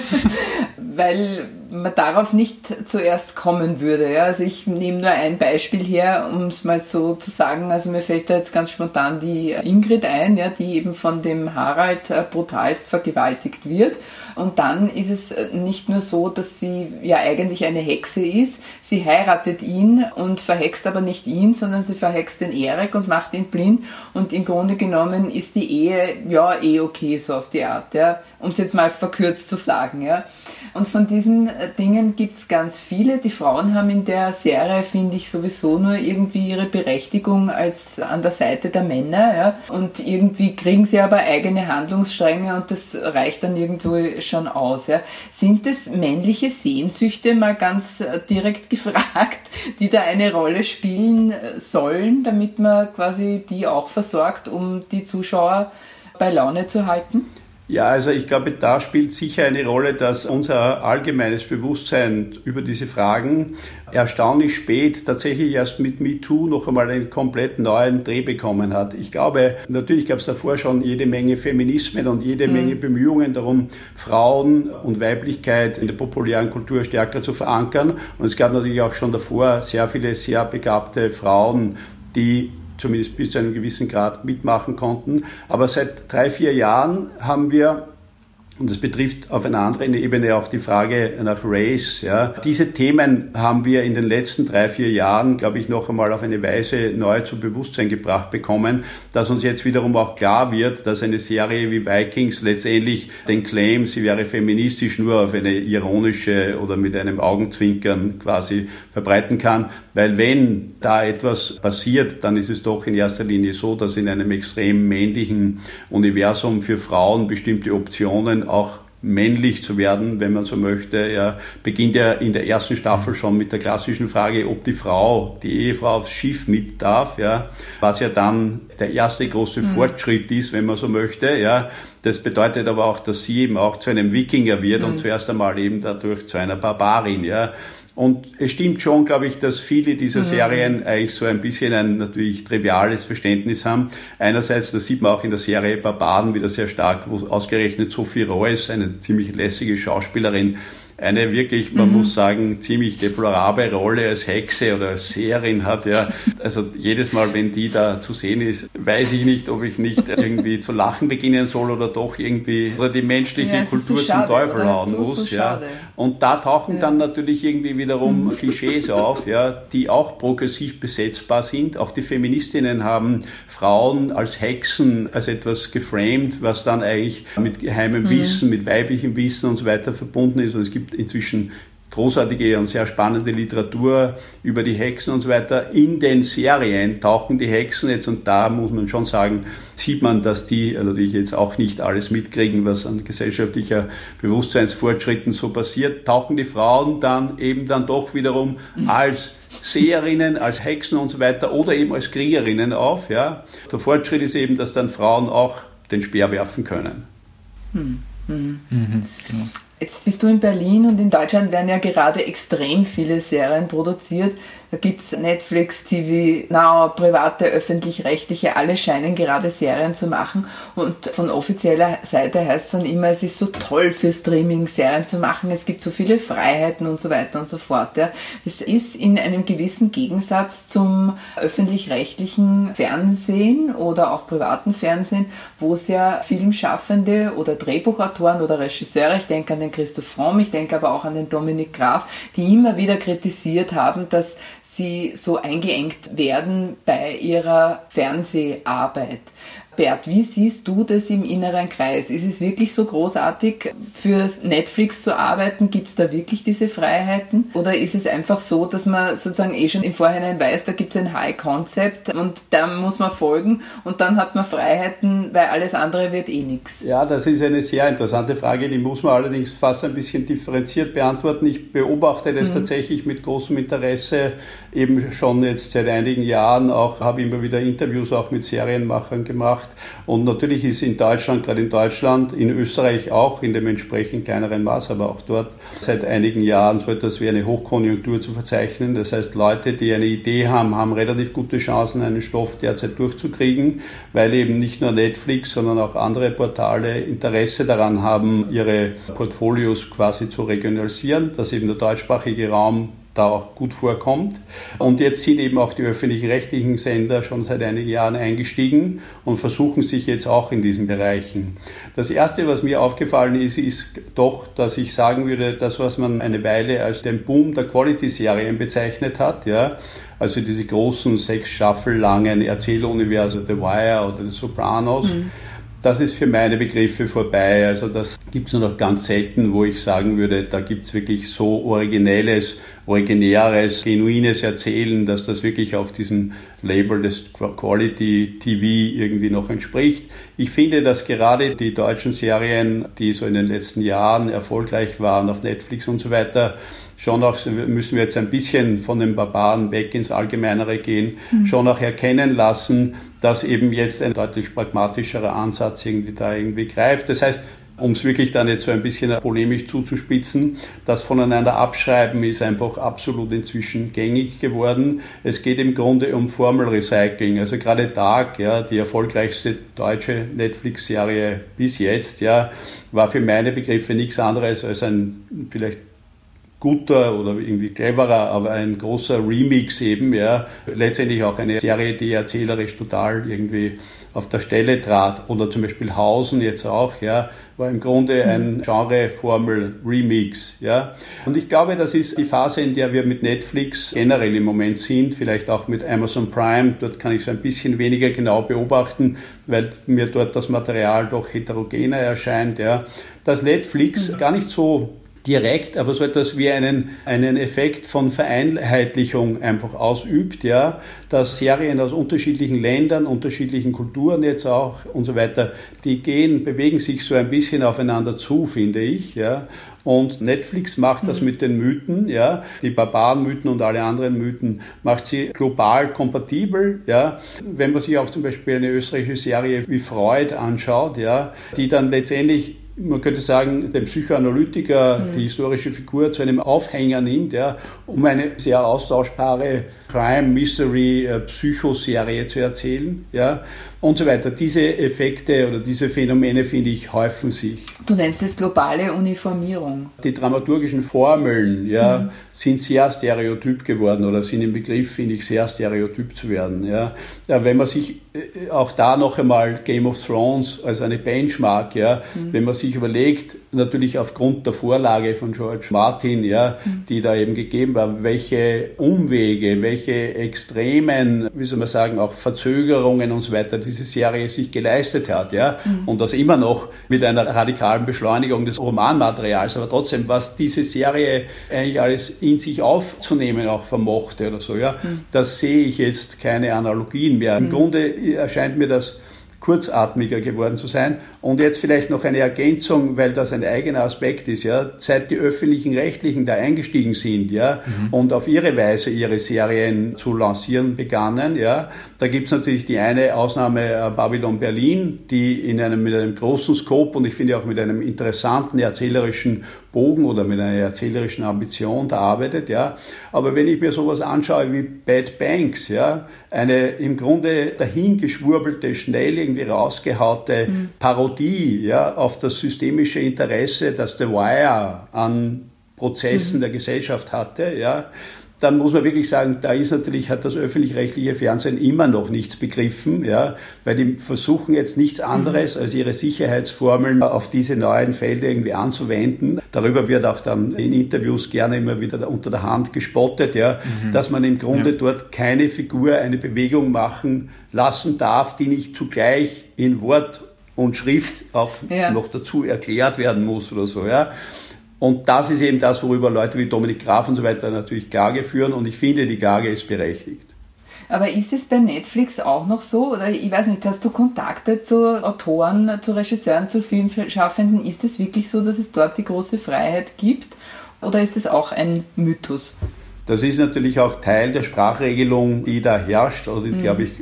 Weil man darauf nicht zuerst kommen würde. Ja? Also ich nehme nur ein Beispiel her, um es mal so zu sagen. Also mir fällt da jetzt ganz spontan die Ingrid ein, ja, die eben von dem Harald äh, brutalst vergewaltigt wird. Und dann ist es nicht nur so, dass sie ja eigentlich eine Hexe ist, sie heiratet ihn und verhext aber nicht ihn, sondern sie verhext verhext den Erik und macht ihn blind. Und im Grunde genommen ist die Ehe ja eh okay so auf die Art, ja, um es jetzt mal verkürzt zu sagen, ja. Und von diesen äh, Dingen gibt es ganz viele. Die Frauen haben in der Serie, finde ich, sowieso nur irgendwie ihre Berechtigung als an der Seite der Männer. Ja? Und irgendwie kriegen sie aber eigene Handlungsstränge und das reicht dann irgendwo schon aus. Ja? Sind es männliche Sehnsüchte, mal ganz äh, direkt gefragt, die da eine Rolle spielen äh, sollen, damit man quasi die auch versorgt, um die Zuschauer bei Laune zu halten? Ja, also ich glaube, da spielt sicher eine Rolle, dass unser allgemeines Bewusstsein über diese Fragen erstaunlich spät, tatsächlich erst mit MeToo noch einmal einen komplett neuen Dreh bekommen hat. Ich glaube, natürlich gab es davor schon jede Menge Feminismen und jede mhm. Menge Bemühungen darum, Frauen und Weiblichkeit in der populären Kultur stärker zu verankern. Und es gab natürlich auch schon davor sehr viele sehr begabte Frauen, die zumindest bis zu einem gewissen Grad mitmachen konnten. Aber seit drei, vier Jahren haben wir und das betrifft auf einer anderen Ebene auch die Frage nach Race. Ja. Diese Themen haben wir in den letzten drei, vier Jahren, glaube ich, noch einmal auf eine Weise neu zu Bewusstsein gebracht bekommen, dass uns jetzt wiederum auch klar wird, dass eine Serie wie Vikings letztendlich den Claim, sie wäre feministisch, nur auf eine ironische oder mit einem Augenzwinkern quasi verbreiten kann. Weil wenn da etwas passiert, dann ist es doch in erster Linie so, dass in einem extrem männlichen Universum für Frauen bestimmte Optionen auch männlich zu werden, wenn man so möchte. Er beginnt ja in der ersten Staffel schon mit der klassischen Frage, ob die Frau, die Ehefrau aufs Schiff mit darf, ja, was ja dann der erste große mhm. Fortschritt ist, wenn man so möchte, ja. Das bedeutet aber auch, dass sie eben auch zu einem Wikinger wird mhm. und zuerst einmal eben dadurch zu einer Barbarin, ja. Und es stimmt schon, glaube ich, dass viele dieser mhm. Serien eigentlich so ein bisschen ein natürlich triviales Verständnis haben. Einerseits, das sieht man auch in der Serie Barbaren wieder sehr stark, wo ausgerechnet Sophie Reuss, eine ziemlich lässige Schauspielerin, eine wirklich, man mhm. muss sagen, ziemlich deplorable Rolle als Hexe oder als Seherin hat. Ja. Also jedes Mal, wenn die da zu sehen ist, weiß ich nicht, ob ich nicht irgendwie zu lachen beginnen soll oder doch irgendwie oder die menschliche ja, Kultur so zum Teufel hauen muss. So ja. Und da tauchen ja. dann natürlich irgendwie wiederum mhm. Klischees auf, ja, die auch progressiv besetzbar sind. Auch die Feministinnen haben Frauen als Hexen, als etwas geframed, was dann eigentlich mit geheimem mhm. Wissen, mit weiblichem Wissen und so weiter verbunden ist. Und es gibt inzwischen großartige und sehr spannende Literatur über die Hexen und so weiter. In den Serien tauchen die Hexen jetzt, und da muss man schon sagen, sieht man, dass die natürlich jetzt auch nicht alles mitkriegen, was an gesellschaftlicher Bewusstseinsfortschritten so passiert, tauchen die Frauen dann eben dann doch wiederum als Seherinnen, als Hexen und so weiter oder eben als Kriegerinnen auf. Ja. Der Fortschritt ist eben, dass dann Frauen auch den Speer werfen können. Hm. Mhm. Mhm. Genau. Jetzt bist du in Berlin und in Deutschland werden ja gerade extrem viele Serien produziert. Da gibt es Netflix, TV Now, private, öffentlich-rechtliche, alle scheinen gerade Serien zu machen. Und von offizieller Seite heißt es dann immer, es ist so toll für Streaming Serien zu machen, es gibt so viele Freiheiten und so weiter und so fort. Ja. Das ist in einem gewissen Gegensatz zum öffentlich-rechtlichen Fernsehen oder auch privaten Fernsehen, wo es ja Filmschaffende oder Drehbuchautoren oder Regisseure, ich denke an den Christoph Fromm, ich denke aber auch an den Dominik Graf, die immer wieder kritisiert haben, dass sie so eingeengt werden bei ihrer Fernseharbeit. Bert, wie siehst du das im inneren Kreis? Ist es wirklich so großartig, für Netflix zu arbeiten? Gibt es da wirklich diese Freiheiten? Oder ist es einfach so, dass man sozusagen eh schon im Vorhinein weiß, da gibt es ein High Concept und da muss man folgen und dann hat man Freiheiten, weil alles andere wird eh nichts? Ja, das ist eine sehr interessante Frage, die muss man allerdings fast ein bisschen differenziert beantworten. Ich beobachte das mhm. tatsächlich mit großem Interesse, eben schon jetzt seit einigen Jahren auch, habe immer wieder Interviews auch mit Serienmachern gemacht. Und natürlich ist in Deutschland, gerade in Deutschland, in Österreich auch, in dem entsprechend kleineren Maß, aber auch dort seit einigen Jahren so etwas wie eine Hochkonjunktur zu verzeichnen. Das heißt, Leute, die eine Idee haben, haben relativ gute Chancen, einen Stoff derzeit durchzukriegen, weil eben nicht nur Netflix, sondern auch andere Portale Interesse daran haben, ihre Portfolios quasi zu regionalisieren, dass eben der deutschsprachige Raum da auch gut vorkommt. Und jetzt sind eben auch die öffentlichen rechtlichen Sender schon seit einigen Jahren eingestiegen und versuchen sich jetzt auch in diesen Bereichen. Das Erste, was mir aufgefallen ist, ist doch, dass ich sagen würde, das, was man eine Weile als den Boom der Quality-Serien bezeichnet hat, ja, also diese großen sechs Staffel langen Erzähluniversen, The Wire oder The Sopranos, mhm das ist für meine Begriffe vorbei. Also das gibt es nur noch ganz selten, wo ich sagen würde, da gibt es wirklich so originelles, originäres, genuines Erzählen, dass das wirklich auch diesem Label des Quality TV irgendwie noch entspricht. Ich finde, dass gerade die deutschen Serien, die so in den letzten Jahren erfolgreich waren auf Netflix und so weiter, schon auch, müssen wir jetzt ein bisschen von den Barbaren weg ins Allgemeinere gehen, mhm. schon auch erkennen lassen, dass eben jetzt ein deutlich pragmatischerer Ansatz irgendwie da irgendwie greift. Das heißt, um es wirklich dann jetzt so ein bisschen polemisch zuzuspitzen, das voneinander abschreiben ist einfach absolut inzwischen gängig geworden. Es geht im Grunde um Formelrecycling. Also gerade Dark, ja, die erfolgreichste deutsche Netflix-Serie bis jetzt, ja, war für meine Begriffe nichts anderes als ein vielleicht guter oder irgendwie cleverer, aber ein großer Remix eben, ja. Letztendlich auch eine Serie, die erzählerisch total irgendwie auf der Stelle trat. Oder zum Beispiel Hausen jetzt auch, ja, war im Grunde ein Genre-Formel-Remix, ja. Und ich glaube, das ist die Phase, in der wir mit Netflix generell im Moment sind, vielleicht auch mit Amazon Prime. Dort kann ich es ein bisschen weniger genau beobachten, weil mir dort das Material doch heterogener erscheint, ja. Dass Netflix gar nicht so direkt, aber so etwas wie einen, einen Effekt von Vereinheitlichung einfach ausübt, ja, dass Serien aus unterschiedlichen Ländern, unterschiedlichen Kulturen jetzt auch und so weiter, die gehen, bewegen sich so ein bisschen aufeinander zu, finde ich, ja. Und Netflix macht das mhm. mit den Mythen, ja, die Barbarenmythen und alle anderen Mythen macht sie global kompatibel, ja. Wenn man sich auch zum Beispiel eine österreichische Serie wie Freud anschaut, ja, die dann letztendlich man könnte sagen, den Psychoanalytiker, mhm. die historische Figur zu einem Aufhänger nimmt, ja, um eine sehr austauschbare Crime, Mystery, äh, Psychoserie zu erzählen, ja, und so weiter. Diese Effekte oder diese Phänomene, finde ich, häufen sich. Du nennst es globale Uniformierung. Die dramaturgischen Formeln, ja, mhm. sind sehr stereotyp geworden oder sind im Begriff, finde ich, sehr stereotyp zu werden, ja. ja wenn man sich äh, auch da noch einmal Game of Thrones als eine Benchmark, ja, mhm. wenn man sich überlegt, natürlich aufgrund der Vorlage von George Martin, ja, mhm. die da eben gegeben war, welche Umwege, welche welche extremen, wie soll man sagen, auch Verzögerungen und so weiter diese Serie sich geleistet hat, ja, mhm. und das immer noch mit einer radikalen Beschleunigung des Romanmaterials, aber trotzdem, was diese Serie eigentlich alles in sich aufzunehmen auch vermochte oder so, ja, mhm. das sehe ich jetzt keine Analogien mehr. Im mhm. Grunde erscheint mir das kurzatmiger geworden zu sein. Und jetzt vielleicht noch eine Ergänzung, weil das ein eigener Aspekt ist, ja. Seit die öffentlichen Rechtlichen da eingestiegen sind, ja, mhm. und auf ihre Weise ihre Serien zu lancieren begannen, ja, da gibt's natürlich die eine Ausnahme äh, Babylon Berlin, die in einem, mit einem großen Scope und ich finde auch mit einem interessanten erzählerischen Bogen oder mit einer erzählerischen Ambition da arbeitet, ja. Aber wenn ich mir sowas anschaue wie Bad Banks, ja, eine im Grunde dahingeschwurbelte, schnell irgendwie rausgehaute mhm. Parodie, ja, auf das systemische Interesse, das The Wire an Prozessen mhm. der Gesellschaft hatte, ja, dann muss man wirklich sagen, da ist natürlich, hat das öffentlich-rechtliche Fernsehen immer noch nichts begriffen, ja, weil die versuchen jetzt nichts anderes, als ihre Sicherheitsformeln auf diese neuen Felder irgendwie anzuwenden. Darüber wird auch dann in Interviews gerne immer wieder unter der Hand gespottet, ja, mhm. dass man im Grunde ja. dort keine Figur, eine Bewegung machen lassen darf, die nicht zugleich in Wort und Schrift auch ja. noch dazu erklärt werden muss oder so, ja. Und das ist eben das, worüber Leute wie Dominik Graf und so weiter natürlich Klage führen. Und ich finde, die Klage ist berechtigt. Aber ist es bei Netflix auch noch so? Oder ich weiß nicht, hast du Kontakte zu Autoren, zu Regisseuren, zu Filmschaffenden? Ist es wirklich so, dass es dort die große Freiheit gibt? Oder ist es auch ein Mythos? Das ist natürlich auch Teil der Sprachregelung, die da herrscht oder die, mhm. glaube ich,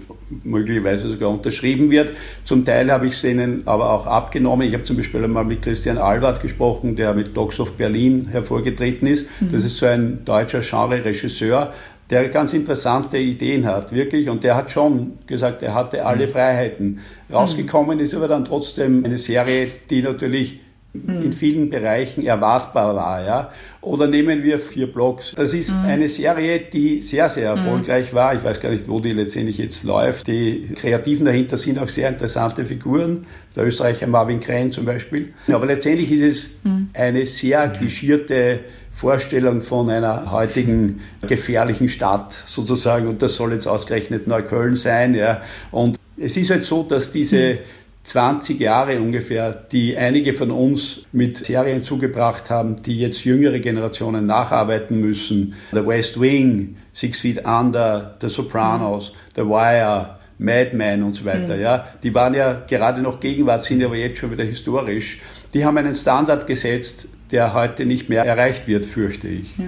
möglicherweise sogar unterschrieben wird. Zum Teil habe ich es ihnen aber auch abgenommen. Ich habe zum Beispiel einmal mit Christian Albert gesprochen, der mit Dogs of Berlin hervorgetreten ist. Mhm. Das ist so ein deutscher Genre-Regisseur, der ganz interessante Ideen hat, wirklich. Und der hat schon gesagt, er hatte alle mhm. Freiheiten. Rausgekommen ist aber dann trotzdem eine Serie, die natürlich in mhm. vielen Bereichen erwartbar war. Ja? Oder nehmen wir vier Blogs. Das ist mhm. eine Serie, die sehr, sehr mhm. erfolgreich war. Ich weiß gar nicht, wo die letztendlich jetzt läuft. Die Kreativen dahinter sind auch sehr interessante Figuren. Der Österreicher Marvin Krenn zum Beispiel. Aber letztendlich ist es mhm. eine sehr klischierte Vorstellung von einer heutigen gefährlichen Stadt sozusagen. Und das soll jetzt ausgerechnet Neukölln sein. Ja? Und es ist halt so, dass diese 20 Jahre ungefähr, die einige von uns mit Serien zugebracht haben, die jetzt jüngere Generationen nacharbeiten müssen. The West Wing, Six Feet Under, The Sopranos, The Wire, Mad Men und so weiter. Mhm. Ja, die waren ja gerade noch Gegenwart, sind aber jetzt schon wieder historisch. Die haben einen Standard gesetzt, der heute nicht mehr erreicht wird, fürchte ich. Ja.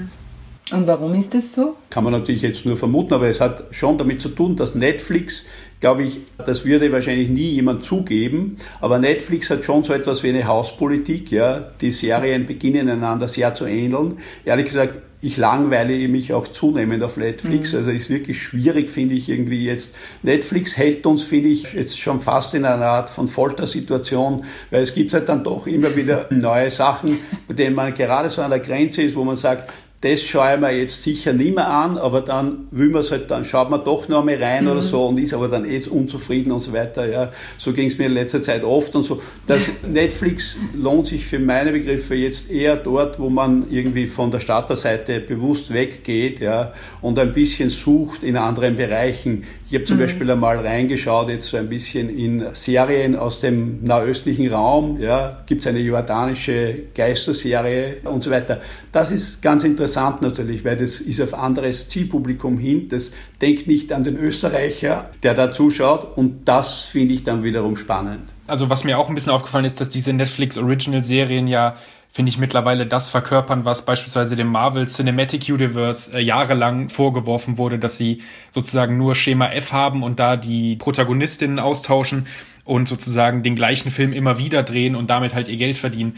Und warum ist das so? Kann man natürlich jetzt nur vermuten, aber es hat schon damit zu tun, dass Netflix glaube ich, das würde wahrscheinlich nie jemand zugeben. Aber Netflix hat schon so etwas wie eine Hauspolitik. Ja, die Serien beginnen einander sehr zu ähneln. Ehrlich gesagt, ich langweile mich auch zunehmend auf Netflix. Mhm. Also ist wirklich schwierig, finde ich irgendwie jetzt. Netflix hält uns, finde ich, jetzt schon fast in einer Art von Foltersituation, weil es gibt halt dann doch immer wieder neue Sachen, bei denen man gerade so an der Grenze ist, wo man sagt, das schaue ich mir jetzt sicher nicht mehr an, aber dann will man es halt, dann schaut man doch noch mal rein mhm. oder so und ist aber dann eh unzufrieden und so weiter. Ja, so ging es mir in letzter Zeit oft und so. Das Netflix lohnt sich für meine Begriffe jetzt eher dort, wo man irgendwie von der Starterseite bewusst weggeht, ja, und ein bisschen sucht in anderen Bereichen. Ich habe zum mhm. Beispiel einmal reingeschaut, jetzt so ein bisschen in Serien aus dem nahöstlichen Raum, ja, gibt es eine jordanische Geisterserie und so weiter. Das ist ganz interessant natürlich, weil das ist auf anderes Zielpublikum hin. Das denkt nicht an den Österreicher, der da zuschaut und das finde ich dann wiederum spannend. Also was mir auch ein bisschen aufgefallen ist, dass diese Netflix Original Serien ja finde ich mittlerweile das verkörpern, was beispielsweise dem Marvel Cinematic Universe äh, jahrelang vorgeworfen wurde, dass sie sozusagen nur Schema F haben und da die Protagonistinnen austauschen und sozusagen den gleichen Film immer wieder drehen und damit halt ihr Geld verdienen.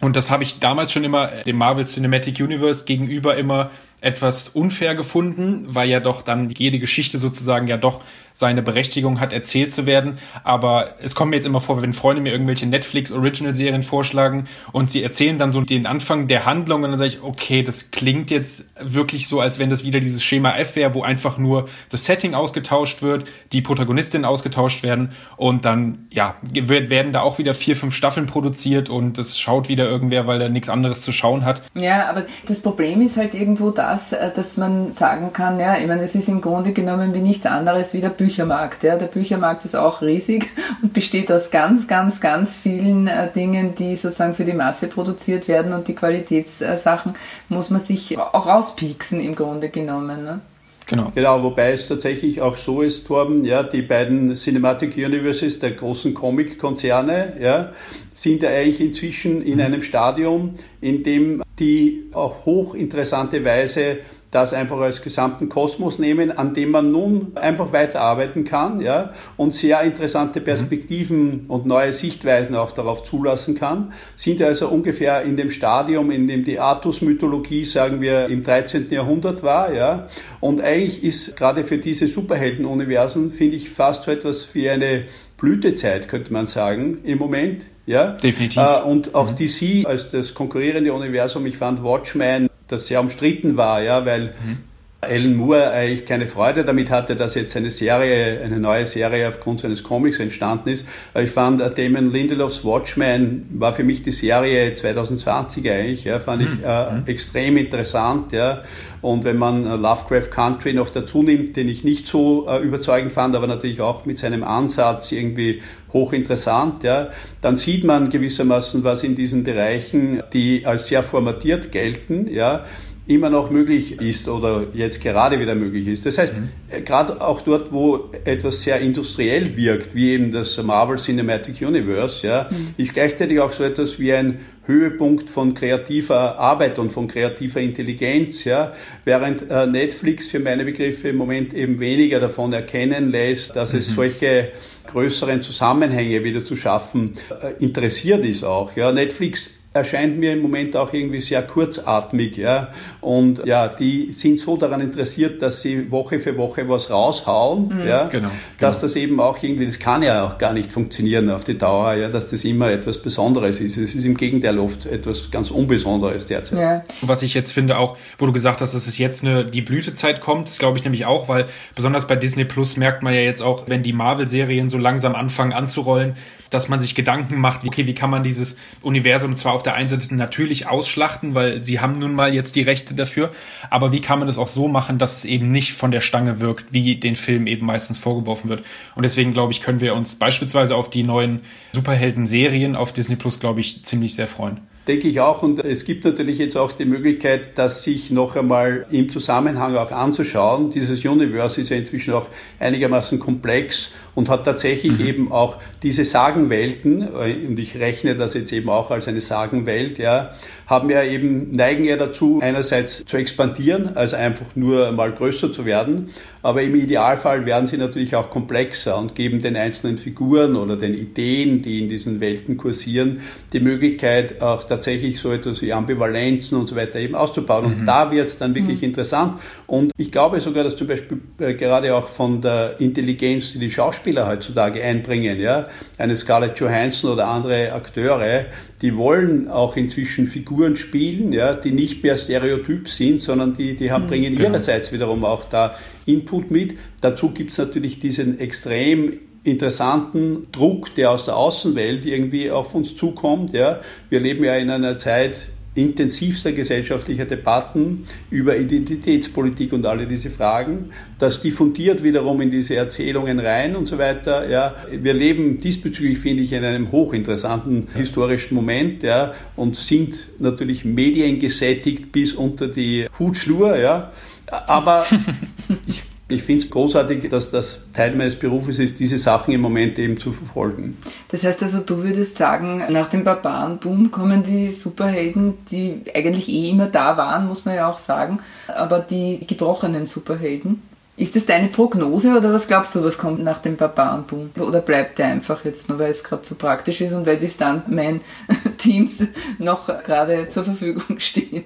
Und das habe ich damals schon immer dem Marvel Cinematic Universe gegenüber immer etwas unfair gefunden, weil ja doch dann jede Geschichte sozusagen ja doch seine Berechtigung hat, erzählt zu werden. Aber es kommt mir jetzt immer vor, wenn Freunde mir irgendwelche Netflix-Original-Serien vorschlagen und sie erzählen dann so den Anfang der Handlung und dann sage ich, okay, das klingt jetzt wirklich so, als wenn das wieder dieses Schema F wäre, wo einfach nur das Setting ausgetauscht wird, die Protagonistinnen ausgetauscht werden und dann, ja, werden da auch wieder vier, fünf Staffeln produziert und das schaut wieder irgendwer, weil er nichts anderes zu schauen hat. Ja, aber das Problem ist halt irgendwo das, äh, dass man sagen kann, ja, ich meine, es ist im Grunde genommen wie nichts anderes wie der Büchermarkt. Ja. Der Büchermarkt ist auch riesig und besteht aus ganz, ganz, ganz vielen äh, Dingen, die sozusagen für die Masse produziert werden und die Qualitätssachen muss man sich auch rauspieksen im Grunde genommen. Ne? Genau. Genau, wobei es tatsächlich auch so ist, Torben, ja, die beiden Cinematic Universes der großen Comic-Konzerne, ja, sind ja eigentlich inzwischen in mhm. einem Stadium, in dem die auf hochinteressante Weise das einfach als gesamten Kosmos nehmen, an dem man nun einfach weiterarbeiten kann ja, und sehr interessante Perspektiven mhm. und neue Sichtweisen auch darauf zulassen kann, sind also ungefähr in dem Stadium, in dem die Artus-Mythologie, sagen wir, im 13. Jahrhundert war. Ja. Und eigentlich ist gerade für diese Superhelden-Universen, finde ich, fast so etwas wie eine Blütezeit, könnte man sagen, im Moment. Ja? Definitiv. Äh, und auch mhm. DC als das konkurrierende Universum, ich fand Watchmen das sehr umstritten war, ja, weil mhm. Alan Moore eigentlich keine Freude damit hatte, dass jetzt eine Serie, eine neue Serie aufgrund seines Comics entstanden ist. Ich fand äh, Damon Lindelofs Watchmen war für mich die Serie 2020 eigentlich, ja, fand ich mhm. äh, mhm. extrem interessant, ja. Und wenn man äh, Lovecraft Country noch dazu nimmt, den ich nicht so äh, überzeugend fand, aber natürlich auch mit seinem Ansatz irgendwie hochinteressant, ja, dann sieht man gewissermaßen, was in diesen Bereichen, die als sehr formatiert gelten, ja, immer noch möglich ist oder jetzt gerade wieder möglich ist. Das heißt, mhm. Äh, gerade auch dort, wo etwas sehr industriell wirkt, wie eben das Marvel Cinematic Universe, ja, mhm. ist gleichzeitig auch so etwas wie ein Höhepunkt von kreativer Arbeit und von kreativer Intelligenz, ja, während äh, Netflix für meine Begriffe im Moment eben weniger davon erkennen lässt, dass mhm. es solche größeren Zusammenhänge wieder zu schaffen äh, interessiert ist auch. Ja, Netflix erscheint mir im Moment auch irgendwie sehr kurzatmig. Ja? Und ja, die sind so daran interessiert, dass sie Woche für Woche was raushauen, mhm. ja? Genau, genau. dass das eben auch irgendwie, das kann ja auch gar nicht funktionieren auf die Dauer, ja? dass das immer etwas Besonderes ist. Es ist im Gegenteil oft etwas ganz Unbesonderes derzeit. Ja. Was ich jetzt finde auch, wo du gesagt hast, dass es jetzt eine, die Blütezeit kommt, das glaube ich nämlich auch, weil besonders bei Disney Plus merkt man ja jetzt auch, wenn die Marvel-Serien so langsam anfangen anzurollen, dass man sich Gedanken macht, okay, wie kann man dieses Universum zwar auf der einen Seite natürlich ausschlachten, weil sie haben nun mal jetzt die Rechte dafür, aber wie kann man das auch so machen, dass es eben nicht von der Stange wirkt, wie den Film eben meistens vorgeworfen wird. Und deswegen, glaube ich, können wir uns beispielsweise auf die neuen Superhelden-Serien auf Disney Plus, glaube ich, ziemlich sehr freuen. Denke ich auch. Und es gibt natürlich jetzt auch die Möglichkeit, das sich noch einmal im Zusammenhang auch anzuschauen. Dieses Universe ist ja inzwischen auch einigermaßen komplex und hat tatsächlich mhm. eben auch diese Sagenwelten, äh, und ich rechne das jetzt eben auch als eine Sagenwelt, ja, haben ja eben, neigen ja dazu, einerseits zu expandieren, also einfach nur mal größer zu werden, aber im Idealfall werden sie natürlich auch komplexer und geben den einzelnen Figuren oder den Ideen, die in diesen Welten kursieren, die Möglichkeit, auch tatsächlich so etwas wie Ambivalenzen und so weiter eben auszubauen. Mhm. Und da wird es dann wirklich mhm. interessant. Und ich glaube sogar, dass zum Beispiel äh, gerade auch von der Intelligenz, die die Schauspieler heutzutage einbringen, ja, eine Scarlett Johansson oder andere Akteure, die wollen auch inzwischen Figuren spielen, ja, die nicht mehr stereotyp sind, sondern die, die haben, mhm. bringen genau. ihrerseits wiederum auch da Input mit. Dazu gibt es natürlich diesen extrem interessanten Druck, der aus der Außenwelt irgendwie auf uns zukommt. Ja. Wir leben ja in einer Zeit, intensivster gesellschaftlicher Debatten über Identitätspolitik und alle diese Fragen. Das diffundiert wiederum in diese Erzählungen rein und so weiter. Ja, wir leben diesbezüglich, finde ich, in einem hochinteressanten historischen Moment ja, und sind natürlich mediengesättigt bis unter die Hutschnur. Ja. Aber ich ich finde es großartig, dass das Teil meines Berufes ist, diese Sachen im Moment eben zu verfolgen. Das heißt also, du würdest sagen, nach dem Barbarenboom kommen die Superhelden, die eigentlich eh immer da waren, muss man ja auch sagen, aber die gebrochenen Superhelden. Ist das deine Prognose oder was glaubst du, was kommt nach dem Barbarenboom? Oder bleibt der einfach jetzt nur, weil es gerade so praktisch ist und weil die Stuntman-Teams noch gerade zur Verfügung stehen?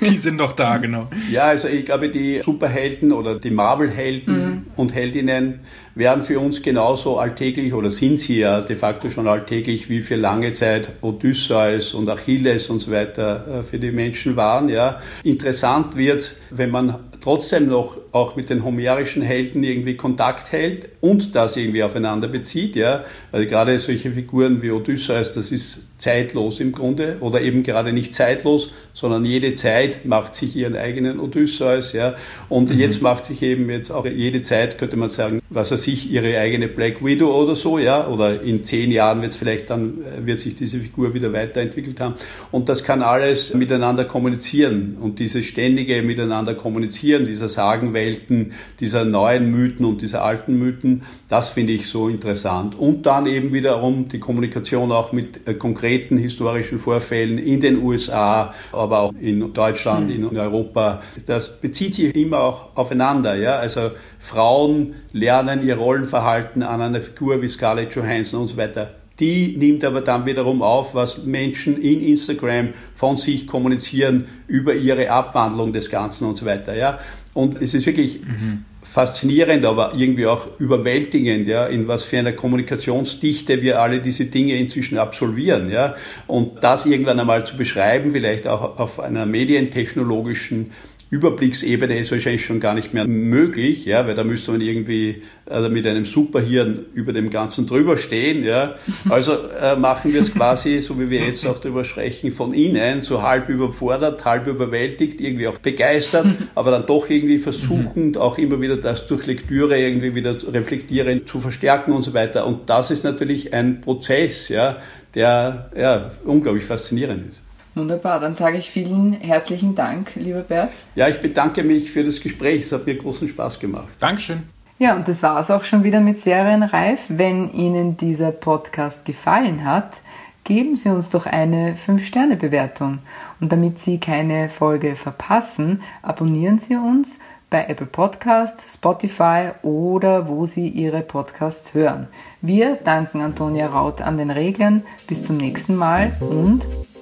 Die sind noch da, genau. Ja, also ich glaube, die Superhelden oder die Marvel-Helden mhm. Und Heldinnen werden für uns genauso alltäglich oder sind sie ja de facto schon alltäglich wie für lange Zeit Odysseus und Achilles und so weiter äh, für die Menschen waren. Ja. Interessant wird's, wenn man trotzdem noch auch mit den homerischen Helden irgendwie Kontakt hält und das irgendwie aufeinander bezieht. Ja. Also gerade solche Figuren wie Odysseus, das ist zeitlos im Grunde oder eben gerade nicht zeitlos, sondern jede Zeit macht sich ihren eigenen Odysseus. Ja. Und mhm. jetzt macht sich eben jetzt auch jede Zeit, könnte man sagen, was weiß ich, ihre eigene Black Widow oder so, ja, oder in zehn Jahren wird es vielleicht dann, äh, wird sich diese Figur wieder weiterentwickelt haben. Und das kann alles miteinander kommunizieren und dieses ständige Miteinander kommunizieren, dieser Sagenwelten, dieser neuen Mythen und dieser alten Mythen, das finde ich so interessant. Und dann eben wiederum die Kommunikation auch mit äh, konkreten historischen Vorfällen in den USA, aber auch in Deutschland, in Europa. Das bezieht sich immer auch aufeinander, ja, also Frauen lernen ihr Rollenverhalten an einer Figur wie Scarlett Johansson und so weiter. Die nimmt aber dann wiederum auf, was Menschen in Instagram von sich kommunizieren über ihre Abwandlung des Ganzen und so weiter. Ja? Und es ist wirklich mhm. faszinierend, aber irgendwie auch überwältigend, ja, in was für einer Kommunikationsdichte wir alle diese Dinge inzwischen absolvieren. Ja? Und das irgendwann einmal zu beschreiben, vielleicht auch auf einer medientechnologischen Überblicksebene ist wahrscheinlich schon gar nicht mehr möglich, ja, weil da müsste man irgendwie also mit einem Superhirn über dem Ganzen drüber stehen. Ja. Also äh, machen wir es quasi, so wie wir jetzt auch drüber sprechen, von innen, so halb überfordert, halb überwältigt, irgendwie auch begeistert, aber dann doch irgendwie versuchend, auch immer wieder das durch Lektüre irgendwie wieder reflektierend zu verstärken und so weiter. Und das ist natürlich ein Prozess, ja, der ja, unglaublich faszinierend ist. Wunderbar, dann sage ich vielen herzlichen Dank, lieber Bert. Ja, ich bedanke mich für das Gespräch. Es hat mir großen Spaß gemacht. Dankeschön. Ja, und das war es auch schon wieder mit Serienreif. Wenn Ihnen dieser Podcast gefallen hat, geben Sie uns doch eine 5-Sterne-Bewertung. Und damit Sie keine Folge verpassen, abonnieren Sie uns bei Apple Podcast, Spotify oder wo Sie Ihre Podcasts hören. Wir danken Antonia Raut an den Reglern. Bis zum nächsten Mal und